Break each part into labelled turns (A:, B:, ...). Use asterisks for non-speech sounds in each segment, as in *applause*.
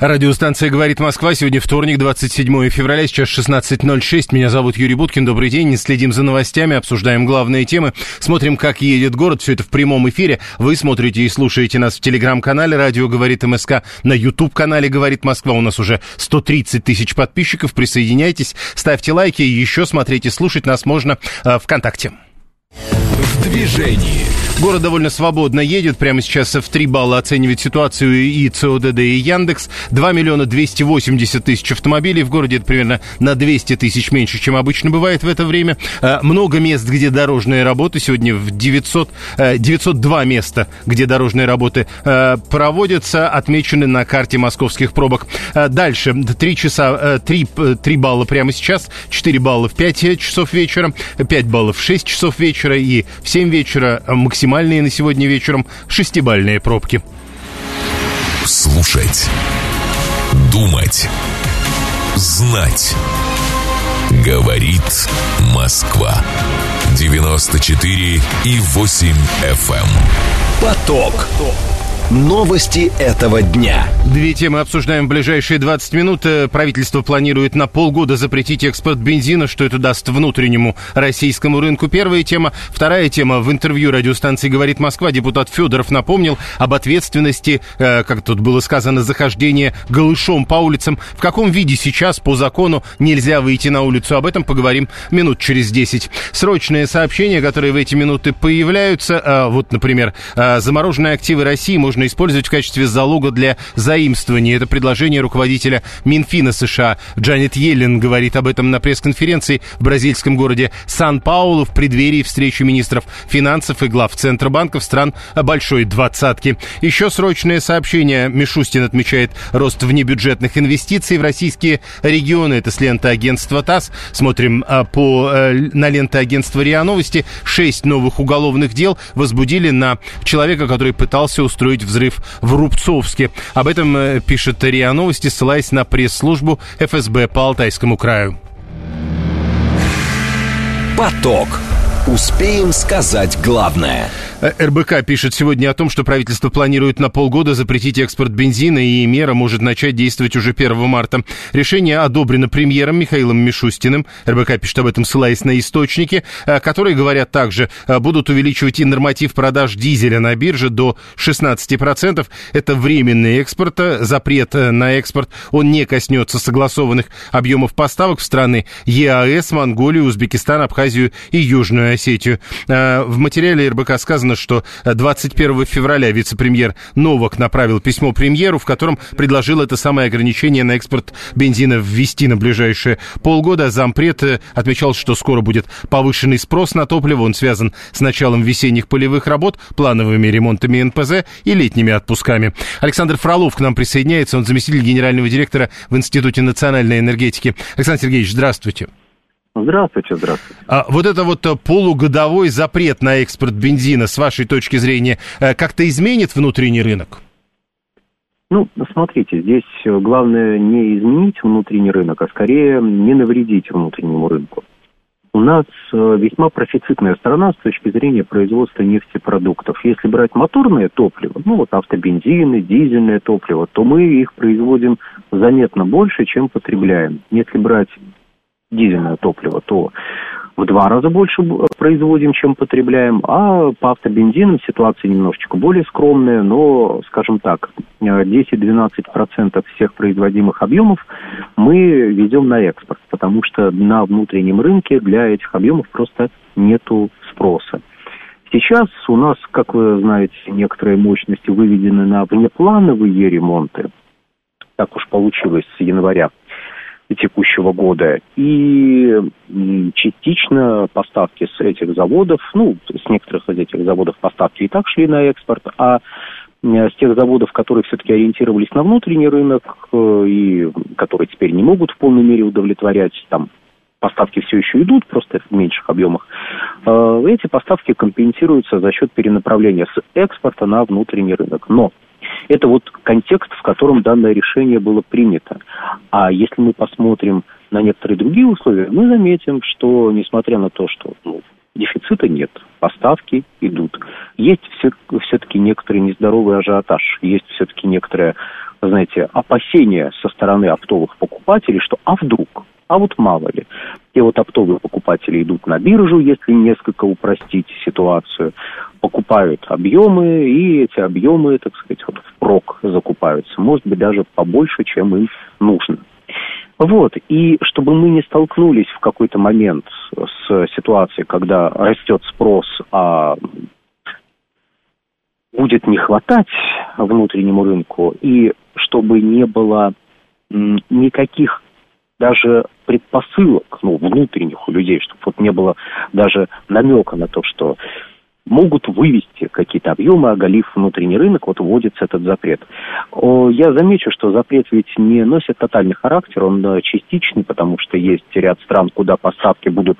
A: Радиостанция «Говорит Москва». Сегодня вторник, 27 февраля, сейчас 16.06. Меня зовут Юрий Буткин. Добрый день. Следим за новостями, обсуждаем главные темы. Смотрим, как едет город. Все это в прямом эфире. Вы смотрите и слушаете нас в телеграм-канале «Радио говорит МСК». На YouTube-канале «Говорит Москва». У нас уже 130 тысяч подписчиков. Присоединяйтесь, ставьте лайки. Еще смотреть и слушать нас можно э, ВКонтакте.
B: В движении.
A: Город довольно свободно едет. Прямо сейчас в 3 балла оценивает ситуацию и ЦОДД, и Яндекс. 2 миллиона 280 тысяч автомобилей. В городе это примерно на 200 тысяч меньше, чем обычно бывает в это время. А, много мест, где дорожные работы. Сегодня в 900, 902 э, места, где дорожные работы э, проводятся, отмечены на карте московских пробок. А, дальше. 3 часа, 3, э, 3 балла прямо сейчас, 4 балла в 5 часов вечера, 5 баллов в 6 часов вечера и в 7 вечера максимально максимальные на сегодня вечером шестибальные пробки.
B: Слушать. Думать. Знать. Говорит Москва. 94 и 8 FM. Эм. Поток. Поток. Новости этого дня.
A: Две темы обсуждаем в ближайшие 20 минут. Э, правительство планирует на полгода запретить экспорт бензина, что это даст внутреннему российскому рынку. Первая тема. Вторая тема. В интервью радиостанции «Говорит Москва» депутат Федоров напомнил об ответственности, э, как тут было сказано, захождения голышом по улицам. В каком виде сейчас по закону нельзя выйти на улицу? Об этом поговорим минут через 10. Срочные сообщения, которые в эти минуты появляются. Э, вот, например, замороженные активы России можно можно использовать в качестве залога для заимствования. Это предложение руководителя Минфина США. Джанет Йеллен говорит об этом на пресс-конференции в бразильском городе Сан-Паулу в преддверии встречи министров финансов и глав Центробанков стран Большой Двадцатки. Еще срочное сообщение. Мишустин отмечает рост внебюджетных инвестиций в российские регионы. Это с ленты агентства ТАСС. Смотрим а, по, а, на ленты агентства РИА Новости. Шесть новых уголовных дел возбудили на человека, который пытался устроить взрыв в Рубцовске. Об этом э, пишет РИА Новости, ссылаясь на пресс-службу ФСБ по Алтайскому краю.
B: Поток. Успеем сказать главное –
A: РБК пишет сегодня о том, что правительство планирует на полгода запретить экспорт бензина, и мера может начать действовать уже 1 марта. Решение одобрено премьером Михаилом Мишустиным. РБК пишет об этом, ссылаясь на источники, э, которые говорят также, э, будут увеличивать и норматив продаж дизеля на бирже до 16%. Это временный экспорт, э, запрет на экспорт. Он не коснется согласованных объемов поставок в страны ЕАЭС, Монголию, Узбекистан, Абхазию и Южную Осетию. В материале РБК сказано, Известно, что 21 февраля вице-премьер Новак направил письмо премьеру, в котором предложил это самое ограничение на экспорт бензина ввести на ближайшие полгода. Зампред э, отмечал, что скоро будет повышенный спрос на топливо. Он связан с началом весенних полевых работ, плановыми ремонтами НПЗ и летними отпусками. Александр Фролов к нам присоединяется. Он заместитель генерального директора в Институте национальной энергетики. Александр Сергеевич, здравствуйте.
C: Здравствуйте, здравствуйте.
A: А вот это вот э, полугодовой запрет на экспорт бензина, с вашей точки зрения, э, как-то изменит внутренний рынок?
C: Ну, смотрите, здесь э, главное не изменить внутренний рынок, а скорее не навредить внутреннему рынку. У нас весьма профицитная страна с точки зрения производства нефтепродуктов. Если брать моторное топливо, ну вот автобензины, дизельное топливо, то мы их производим заметно больше, чем потребляем. Если брать дизельное топливо, то в два раза больше производим, чем потребляем, а по автобензинам ситуация немножечко более скромная, но, скажем так, 10-12% всех производимых объемов мы ведем на экспорт, потому что на внутреннем рынке для этих объемов просто нету спроса. Сейчас у нас, как вы знаете, некоторые мощности выведены на внеплановые ремонты. Так уж получилось с января текущего года. И частично поставки с этих заводов, ну, с некоторых из этих заводов поставки и так шли на экспорт, а с тех заводов, которые все-таки ориентировались на внутренний рынок э, и которые теперь не могут в полной мере удовлетворять там поставки все еще идут, просто в меньших объемах, э, эти поставки компенсируются за счет перенаправления с экспорта на внутренний рынок. Но Это вот контекст, в котором данное решение было принято. А если мы посмотрим на некоторые другие условия, мы заметим, что несмотря на то, что ну, дефицита нет, поставки идут, есть все, все-таки некоторый нездоровый ажиотаж, есть все-таки некоторое, знаете, опасение со стороны оптовых покупателей, что а вдруг, а вот мало ли. Те вот оптовые покупатели идут на биржу, если несколько упростить ситуацию, покупают объемы, и эти объемы, так сказать, вот впрок закупаются. Может быть, даже побольше, чем им нужно. Вот, и чтобы мы не столкнулись в какой-то момент с ситуацией, когда растет спрос, а будет не хватать внутреннему рынку, и чтобы не было никаких даже предпосылок, ну, внутренних у людей, чтобы вот не было даже намека на то, что могут вывести какие-то объемы, оголив внутренний рынок, вот вводится этот запрет. Я замечу, что запрет ведь не носит тотальный характер, он э, частичный, потому что есть ряд стран, куда поставки будут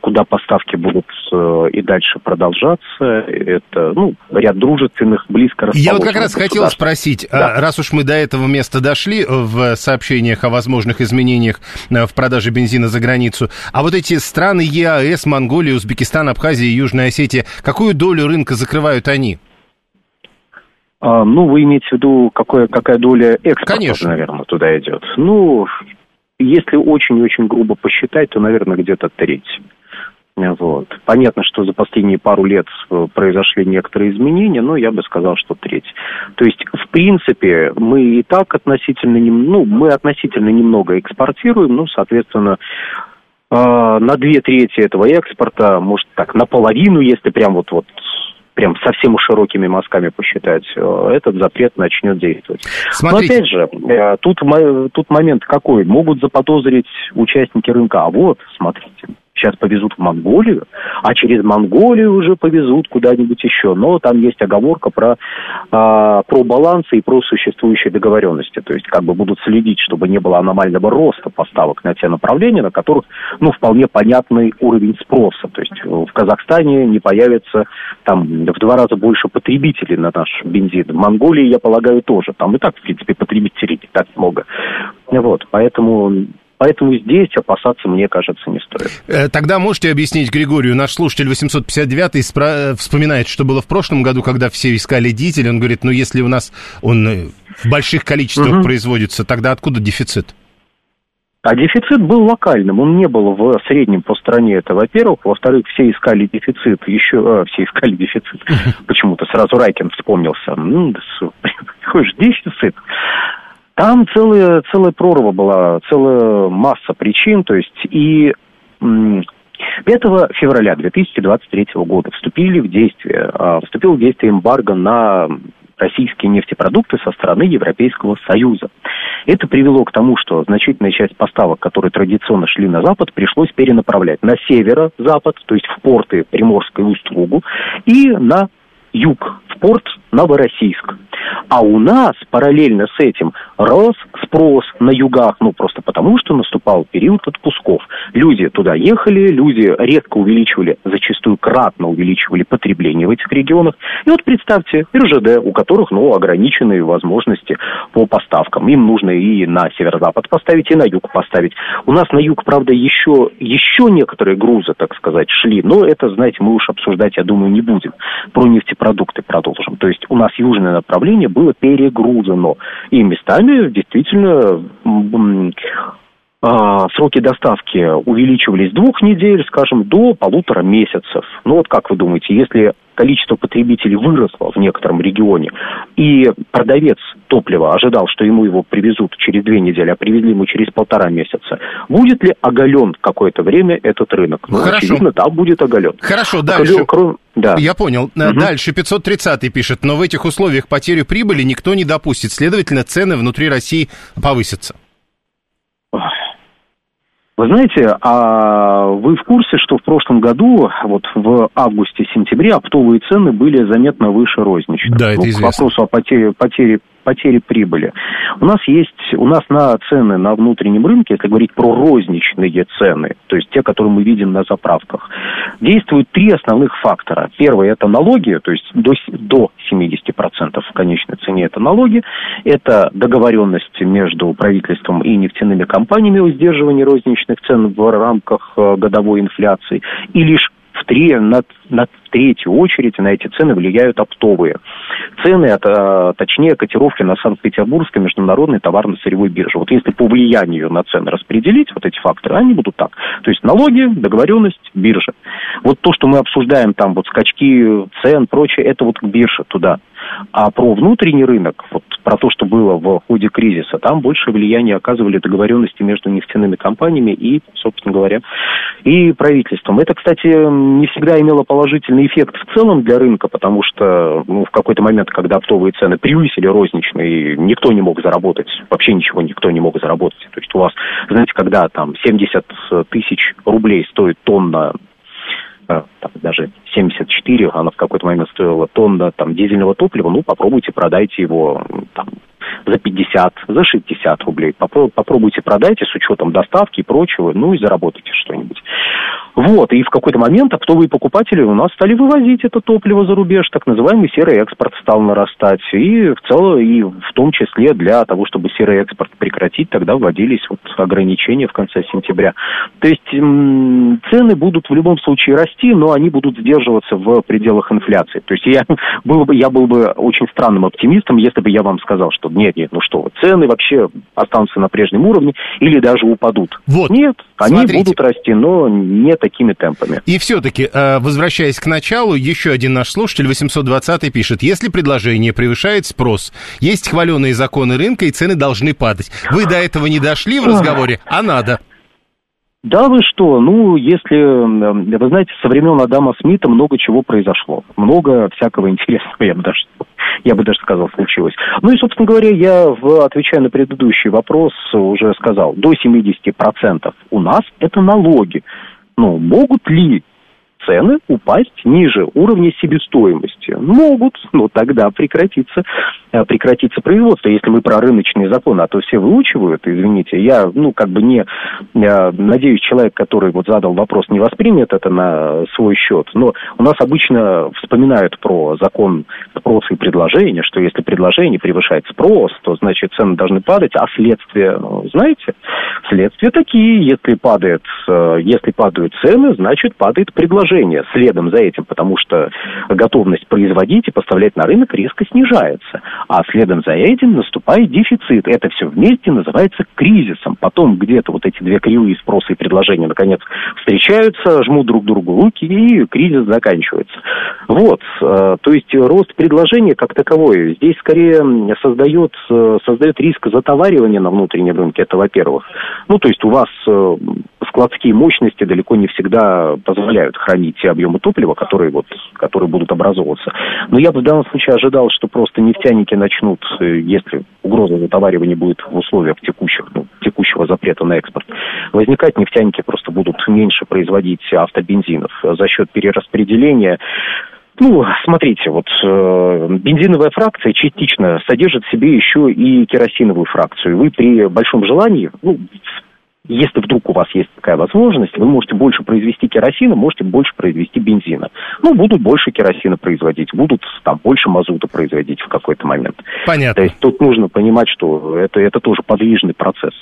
C: куда поставки будут э, и дальше продолжаться. Это, ну, ряд дружественных, близко
A: Я вот как раз хотел спросить, а да. раз уж мы до этого места дошли в сообщениях о возможных изменениях э, в продаже бензина за границу, а вот эти страны ЕАЭС, Монголия, Узбекистан, Абхазия и Южная Осетия, какую долю рынка закрывают они?
C: А, ну, вы имеете в виду, какое, какая доля экспорта, Конечно. наверное, туда идет? Ну, если очень-очень грубо посчитать, то, наверное, где-то треть. Вот. Понятно, что за последние пару лет э, произошли некоторые изменения, но я бы сказал, что треть. То есть, в принципе, мы и так относительно, ну, мы относительно немного экспортируем, ну, соответственно, э, на две трети этого экспорта, может так, наполовину, если прям вот, вот прям совсем широкими мазками посчитать, э, этот запрет начнет действовать. Смотрите. Но опять же, тут, тут момент какой? Могут заподозрить участники рынка, а вот, смотрите, сейчас повезут в Монголию, а через Монголию уже повезут куда-нибудь еще. Но там есть оговорка про, а, про балансы и про существующие договоренности. То есть как бы будут следить, чтобы не было аномального роста поставок на те направления, на которых, ну, вполне понятный уровень спроса. То есть в Казахстане не появится там в два раза больше потребителей на наш бензин. В Монголии, я полагаю, тоже. Там и так, в принципе, потребителей не так много. Вот, поэтому Поэтому здесь опасаться, мне кажется, не стоит.
A: Э, тогда можете объяснить Григорию, наш слушатель 859 спра- вспоминает, что было в прошлом году, когда все искали дизель. Он говорит, ну если у нас он э, в больших количествах угу. производится, тогда откуда дефицит?
C: А дефицит был локальным, он не был в среднем по стране, это во-первых. Во-вторых, все искали дефицит, еще... А, все искали дефицит. *laughs* Почему-то сразу Райкин вспомнился. Ну, *laughs* же дефицит? Там целая, целая прорва была, целая масса причин, то есть и 5 февраля 2023 года вступили в действие, а, вступил в действие эмбарго на российские нефтепродукты со стороны Европейского Союза. Это привело к тому, что значительная часть поставок, которые традиционно шли на Запад, пришлось перенаправлять на северо-запад, то есть в порты Приморской Усть-Лугу, и на юг, в порт Новороссийск. А у нас параллельно с этим рос спрос на югах, ну просто потому, что наступал период отпусков. Люди туда ехали, люди редко увеличивали, зачастую кратно увеличивали потребление в этих регионах. И вот представьте, РЖД, у которых, ну, ограниченные возможности по поставкам. Им нужно и на северо-запад поставить, и на юг поставить. У нас на юг, правда, еще, еще некоторые грузы, так сказать, шли, но это, знаете, мы уж обсуждать, я думаю, не будем. Про нефтепродукты продолжим. То есть у нас южное направление было перегружено. И местами действительно сроки доставки увеличивались с двух недель, скажем, до полутора месяцев. Ну вот как вы думаете, если количество потребителей выросло в некотором регионе, и продавец топлива ожидал, что ему его привезут через две недели, а привезли ему через полтора месяца, будет ли оголен какое-то время этот рынок?
A: Ну, Хорошо. очевидно,
C: да, будет оголен.
A: Хорошо, дальше. Оголен, кроме... да. Я понял. Угу. Дальше 530 пишет, но в этих условиях потерю прибыли никто не допустит, следовательно, цены внутри России повысятся.
C: Вы знаете, а вы в курсе, что в прошлом году, вот в августе-сентябре, оптовые цены были заметно выше розничных?
A: Да, это ну, известно.
C: К вопросу о потере, потере потери прибыли. У нас есть, у нас на цены на внутреннем рынке, если говорить про розничные цены, то есть те, которые мы видим на заправках, действуют три основных фактора. Первый – это налоги, то есть до, до 70% в конечной цене это налоги. Это договоренности между правительством и нефтяными компаниями о сдерживании розничных цен в рамках э, годовой инфляции. И лишь в, три, на, на третью очередь на эти цены влияют оптовые. Цены, это, точнее, котировки на Санкт-Петербургской международной товарно-сырьевой бирже. Вот если по влиянию на цены распределить вот эти факторы, они будут так. То есть налоги, договоренность, биржа. Вот то, что мы обсуждаем, там вот скачки цен, прочее, это вот к бирже туда. А про внутренний рынок, вот про то, что было в ходе кризиса, там больше влияние оказывали договоренности между нефтяными компаниями и, собственно говоря, и правительством. Это, кстати, не всегда имело положительный эффект в целом для рынка, потому что ну, в какой-то момент, когда оптовые цены превысили розничные, никто не мог заработать, вообще ничего никто не мог заработать. То есть у вас, знаете, когда там 70 тысяч рублей стоит тонна там, даже 74, она в какой-то момент стоила тонна там, дизельного топлива, ну, попробуйте, продайте его там, за 50, за 60 рублей. Попробуйте продайте с учетом доставки и прочего, ну и заработайте что-нибудь. Вот, и в какой-то момент оптовые покупатели у нас стали вывозить это топливо за рубеж, так называемый серый экспорт стал нарастать. И в целом, и в том числе для того, чтобы серый экспорт прекратить, тогда вводились вот ограничения в конце сентября. То есть цены будут в любом случае расти, но они будут сдерживаться в пределах инфляции. То есть я *laughs* был бы, я был бы очень странным оптимистом, если бы я вам сказал, что нет, нет, ну что, цены вообще останутся на прежнем уровне или даже упадут.
A: Вот.
C: Нет, они
A: Смотрите.
C: будут расти, но не такими темпами.
A: И все-таки, э, возвращаясь к началу, еще один наш слушатель, 820 пишет, если предложение превышает спрос, есть хваленые законы рынка, и цены должны падать. Вы до этого не дошли в разговоре, а надо.
C: Да вы что, ну, если, вы знаете, со времен Адама Смита много чего произошло. Много всякого интересного, я бы даже, я бы даже сказал, случилось. Ну и, собственно говоря, я, в, отвечая на предыдущий вопрос, уже сказал, до 70% у нас это налоги. Ну, могут ли цены упасть ниже уровня себестоимости? Могут, но тогда прекратится, э, прекратится производство. Если мы про рыночные законы, а то все выучивают, извините, я, ну, как бы не, э, надеюсь, человек, который вот задал вопрос, не воспримет это на свой счет, но у нас обычно вспоминают про закон спроса и предложения, что если предложение превышает спрос, то, значит, цены должны падать, а следствие, ну, знаете, следствия такие, если падает, э, если падают цены, значит, падает предложение предложение следом за этим, потому что готовность производить и поставлять на рынок резко снижается. А следом за этим наступает дефицит. Это все вместе называется кризисом. Потом где-то вот эти две кривые спроса и предложения наконец встречаются, жмут друг другу руки, и кризис заканчивается. Вот. Э, то есть рост предложения как таковой здесь скорее создает, э, создает риск затоваривания на внутреннем рынке. Это во-первых. Ну, то есть у вас э, складские мощности далеко не всегда позволяют хранить те объемы топлива, которые, вот, которые будут образовываться. Но я бы в данном случае ожидал, что просто нефтяники начнут, э, если угроза затоваривания будет в условиях текущих, ну, текущего запрета на экспорт, возникать нефтяники просто будут меньше производить автобензинов за счет перераспределения ну, смотрите, вот э, бензиновая фракция частично содержит в себе еще и керосиновую фракцию. Вы при большом желании, ну, если вдруг у вас есть такая возможность, вы можете больше произвести керосина, можете больше произвести бензина. Ну, будут больше керосина производить, будут там больше мазута производить в какой-то момент.
A: Понятно.
C: То есть тут нужно понимать, что это, это тоже подвижный процесс.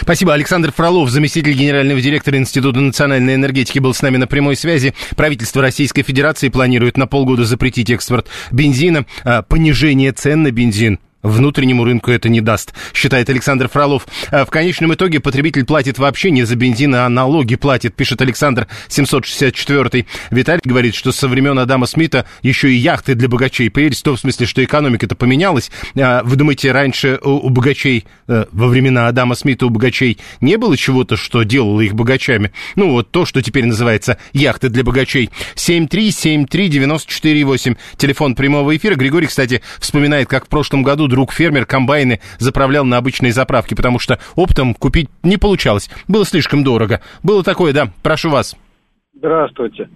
A: Спасибо. Александр Фролов, заместитель генерального директора Института национальной энергетики, был с нами на прямой связи. Правительство Российской Федерации планирует на полгода запретить экспорт бензина, а, понижение цен на бензин внутреннему рынку это не даст, считает Александр Фролов. А в конечном итоге потребитель платит вообще не за бензин, а налоги платит, пишет Александр 764. Виталий говорит, что со времен Адама Смита еще и яхты для богачей появились, в том смысле, что экономика-то поменялась. А вы думаете, раньше у богачей, э, во времена Адама Смита у богачей не было чего-то, что делало их богачами? Ну, вот то, что теперь называется яхты для богачей. 7373948, телефон прямого эфира. Григорий, кстати, вспоминает, как в прошлом году друг фермер комбайны заправлял на обычные заправки, потому что оптом купить не получалось. Было слишком дорого. Было такое, да. Прошу вас.
D: Здравствуйте.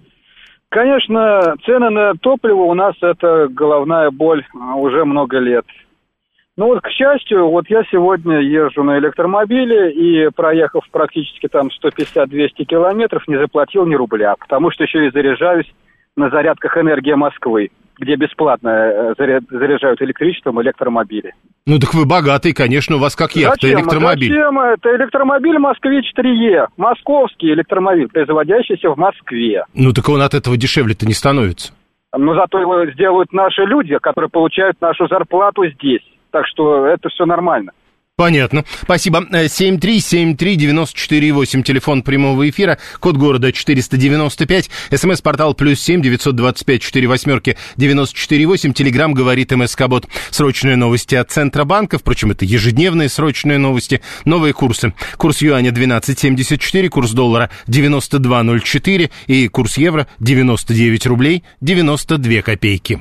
D: Конечно, цены на топливо у нас это головная боль а, уже много лет. Ну вот, к счастью, вот я сегодня езжу на электромобиле и, проехав практически там 150-200 километров, не заплатил ни рубля, потому что еще и заряжаюсь на зарядках «Энергия Москвы», где бесплатно э, заряжают электричеством электромобили.
A: Ну так вы богатый, конечно, у вас как яхта,
D: Зачем?
A: электромобиль.
D: Зачем? Это электромобиль «Москвич-3Е», московский электромобиль, производящийся в Москве.
A: Ну так он от этого дешевле-то не становится.
D: Но зато его сделают наши люди, которые получают нашу зарплату здесь. Так что это все нормально.
A: Понятно. Спасибо. 7373948, телефон прямого эфира, код города 495, смс-портал плюс 7 925 4 восьмерки 948, телеграмм говорит МСК-бот. Срочные новости от Центробанка, впрочем, это ежедневные срочные новости, новые курсы. Курс юаня 12.74, курс доллара 92.04 и курс евро 99 рублей 92 копейки.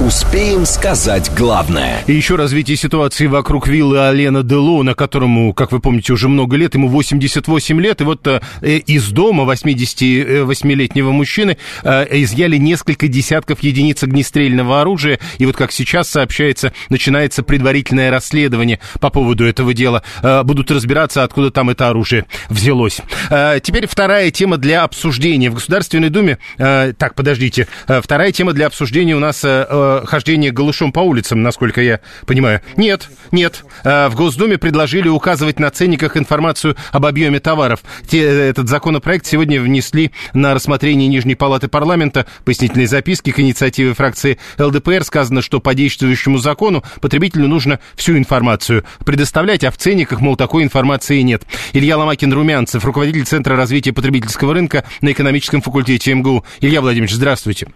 B: Успеем сказать главное.
A: И еще развитие ситуации вокруг виллы Алена Делона, которому, как вы помните, уже много лет, ему 88 лет, и вот э, из дома 88-летнего мужчины э, изъяли несколько десятков единиц огнестрельного оружия, и вот как сейчас сообщается, начинается предварительное расследование по поводу этого дела. Э, будут разбираться, откуда там это оружие взялось. Э, теперь вторая тема для обсуждения. В Государственной Думе, э, так, подождите, э, вторая тема для обсуждения у нас... Э, хождение голышом по улицам, насколько я понимаю. Нет, нет. Э, в Госдуме предложили указывать на ценниках информацию об объеме товаров. Те, э, этот законопроект сегодня внесли на рассмотрение Нижней Палаты парламента. Пояснительной записки к инициативе фракции ЛДПР сказано, что по действующему закону потребителю нужно всю информацию предоставлять, а в ценниках, мол, такой информации нет. Илья Ломакин-Румянцев, руководитель Центра развития потребительского рынка на экономическом факультете МГУ. Илья Владимирович, здравствуйте.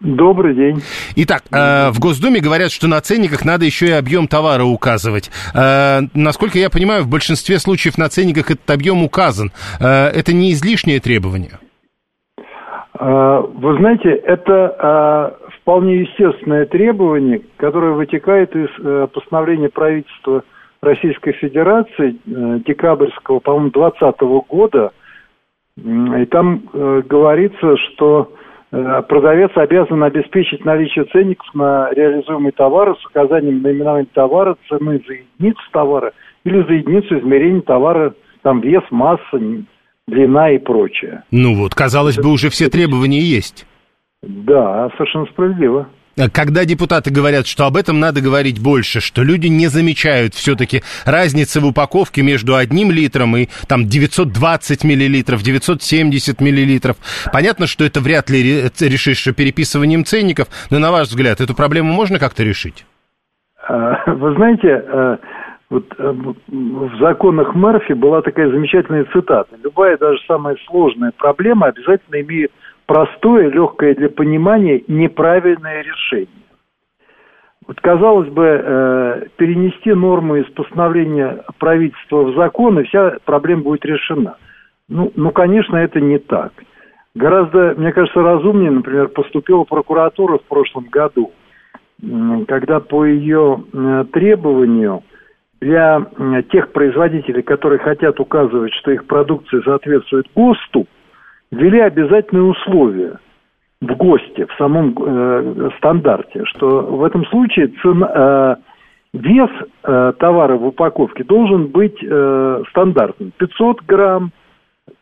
E: Добрый день.
A: Итак, э, в Госдуме говорят, что на ценниках надо еще и объем товара указывать. Э, насколько я понимаю, в большинстве случаев на ценниках этот объем указан. Э, это не излишнее требование?
E: Э, вы знаете, это э, вполне естественное требование, которое вытекает из э, постановления правительства Российской Федерации декабрьского, по-моему, 2020 года. И там говорится, что продавец обязан обеспечить наличие ценников на реализуемые товары с указанием наименования товара, цены за единицу товара или за единицу измерения товара, там вес, масса, длина и прочее.
A: Ну вот, казалось бы, уже все требования есть.
E: Да, совершенно справедливо.
A: Э, когда депутаты говорят, что об этом надо говорить больше, что люди не замечают все-таки разницы в упаковке между одним литром и там 920 миллилитров, 970 миллилитров. Понятно, что это вряд ли решишь переписыванием ценников, но на ваш взгляд, эту проблему можно как-то решить?
E: А, вы знаете, э, вот э, в законах Мерфи была такая замечательная цитата. Любая, даже самая сложная проблема обязательно имеет простое, легкое для понимания, неправильное решение. Вот, казалось бы, э, перенести норму из постановления правительства в закон, и вся проблема будет решена. Ну, ну, конечно, это не так. Гораздо, мне кажется, разумнее, например, поступила прокуратура в прошлом году, когда по ее э, требованию для э, тех производителей, которые хотят указывать, что их продукция соответствует ГОСТу, ввели обязательные условия в ГОСТе, в самом э, стандарте, что в этом случае цена, э, вес э, товара в упаковке должен быть э, стандартным. 500 грамм,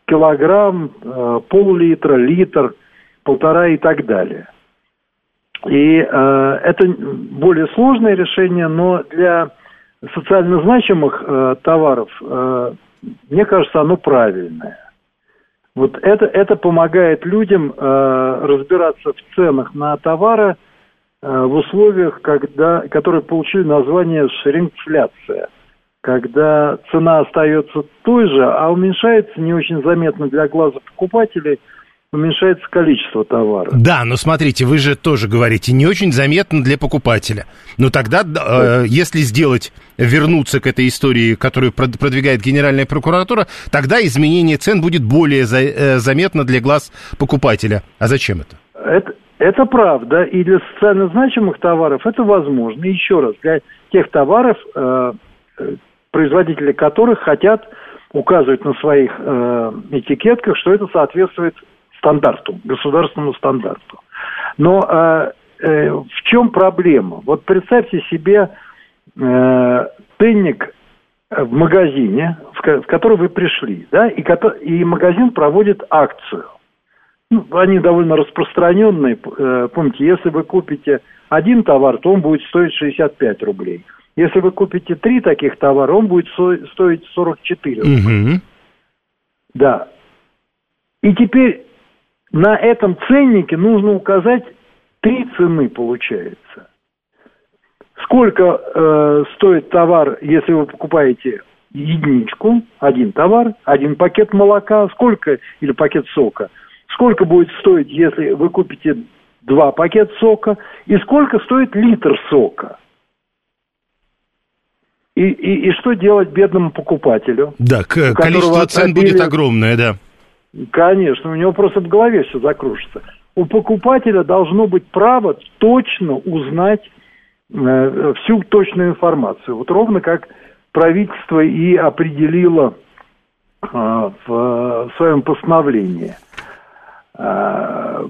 E: килограмм, э, пол-литра, литр, полтора и так далее. И э, это более сложное решение, но для социально значимых э, товаров, э, мне кажется, оно правильное. Вот это, это помогает людям э, разбираться в ценах на товары э, в условиях, когда, которые получили название шрингфляция, когда цена остается той же, а уменьшается не очень заметно для глаза покупателей – уменьшается количество товара.
A: Да, но смотрите, вы же тоже говорите, не очень заметно для покупателя. Но тогда, э, если сделать, вернуться к этой истории, которую продвигает Генеральная прокуратура, тогда изменение цен будет более за, э, заметно для глаз покупателя. А зачем это?
E: Это, это правда, и для социально значимых товаров это возможно. И еще раз, для тех товаров, э, производители которых хотят указывать на своих э, этикетках, что это соответствует стандарту, государственному стандарту. Но э, э, в чем проблема? Вот представьте себе э, ценник в магазине, в, в который вы пришли, да, и, и магазин проводит акцию. Ну, они довольно распространенные. Э, помните, если вы купите один товар, то он будет стоить 65 рублей. Если вы купите три таких товара, он будет стоить 44 рубля. Угу. Да. И теперь на этом ценнике нужно указать три цены, получается. Сколько э, стоит товар, если вы покупаете единичку, один товар, один пакет молока, сколько, или пакет сока, сколько будет стоить, если вы купите два пакета сока, и сколько стоит литр сока. И, и, и что делать бедному покупателю?
A: Да, количество цен отбили... будет огромное, да.
E: Конечно, у него просто в голове все закружится. У покупателя должно быть право точно узнать э, всю точную информацию. Вот ровно как правительство и определило э, в, в своем постановлении. Э,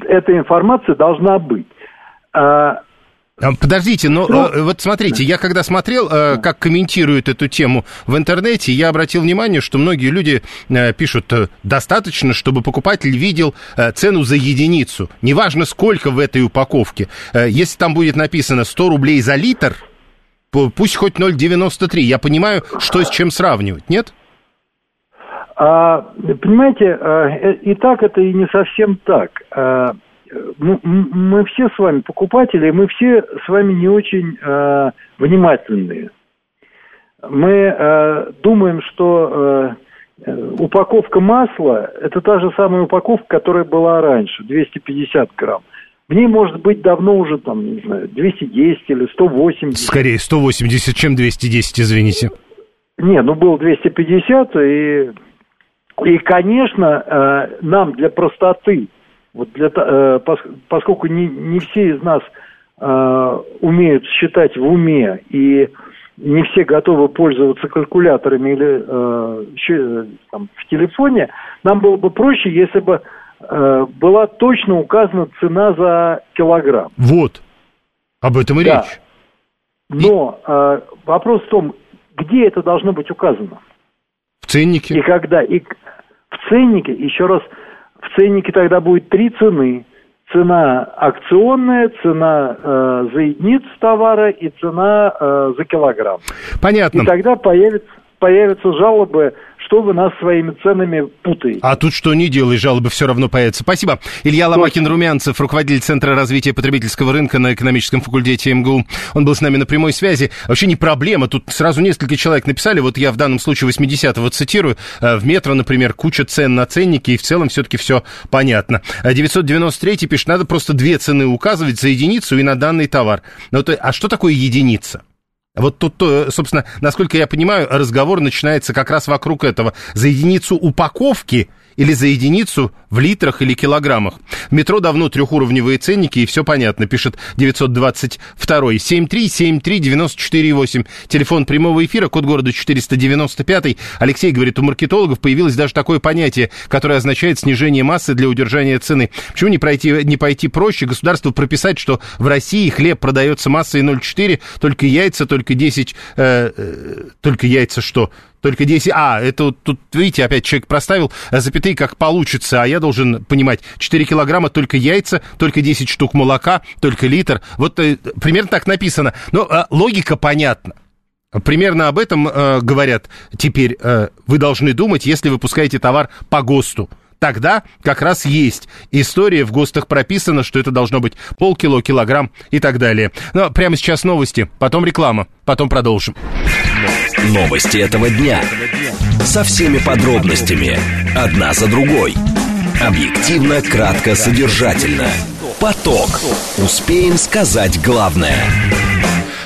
E: эта информация должна быть.
A: А, подождите, но ну, э, вот смотрите, я когда смотрел, э, как комментируют эту тему в интернете, я обратил внимание, что многие люди э, пишут, достаточно, чтобы покупатель видел цену за единицу. Неважно, сколько в этой упаковке. Если там будет написано 100 рублей за литр, пусть хоть 0,93. Я понимаю, что с чем сравнивать, нет?
E: А, понимаете, и так это и не совсем так. Мы, мы все с вами покупатели, мы все с вами не очень э, внимательные. Мы э, думаем, что э, упаковка масла – это та же самая упаковка, которая была раньше, 250 грамм. В ней может быть давно уже, там, не знаю, 210 или 180.
A: Скорее 180, чем 210, извините.
E: Не, ну был 250, и, и конечно, э, нам для простоты – вот для, э, поскольку не, не все из нас э, умеют считать в уме и не все готовы пользоваться калькуляторами или э, еще, там, в телефоне, нам было бы проще, если бы э, была точно указана цена за килограмм.
A: Вот. Об этом и да. речь.
E: Но э, вопрос в том, где это должно быть указано?
A: В ценнике.
E: И когда? И в ценнике, еще раз, в ценнике тогда будет три цены. Цена акционная, цена э, за единицу товара и цена э, за килограмм.
A: Понятно.
E: И тогда появится, появятся жалобы что вы нас своими ценами путаете.
A: А тут что не делай, жалобы все равно появятся. Спасибо. Илья Ломакин-Румянцев, руководитель Центра развития потребительского рынка на экономическом факультете МГУ. Он был с нами на прямой связи. Вообще не проблема. Тут сразу несколько человек написали. Вот я в данном случае 80-го цитирую. Э, в метро, например, куча цен на ценники, и в целом все-таки все понятно. 993 э, пишет, надо просто две цены указывать за единицу и на данный товар. Но, то, а что такое единица? Вот тут, собственно, насколько я понимаю, разговор начинается как раз вокруг этого. За единицу упаковки – или за единицу в литрах или килограммах. В метро давно трехуровневые ценники, и все понятно, пишет 922 7373 94 8. Телефон прямого эфира, код города 495. Алексей говорит, у маркетологов появилось даже такое понятие, которое означает снижение массы для удержания цены. Почему не, пройти, не пойти проще? Государство прописать, что в России хлеб продается массой 0,4, только яйца, только 10, э, э, только яйца что? Только 10... А, это вот тут, видите, опять человек проставил запятые, как получится, а я должен понимать, 4 килограмма только яйца, только 10 штук молока, только литр. Вот э, примерно так написано. Но э, логика понятна. Примерно об этом э, говорят теперь. Э, вы должны думать, если выпускаете товар по ГОСТу тогда как раз есть история, в ГОСТах прописано, что это должно быть полкило, килограмм и так далее. Но прямо сейчас новости, потом реклама, потом продолжим.
B: Новости этого дня. Со всеми подробностями. Одна за другой. Объективно, кратко, содержательно. Поток. Успеем сказать главное.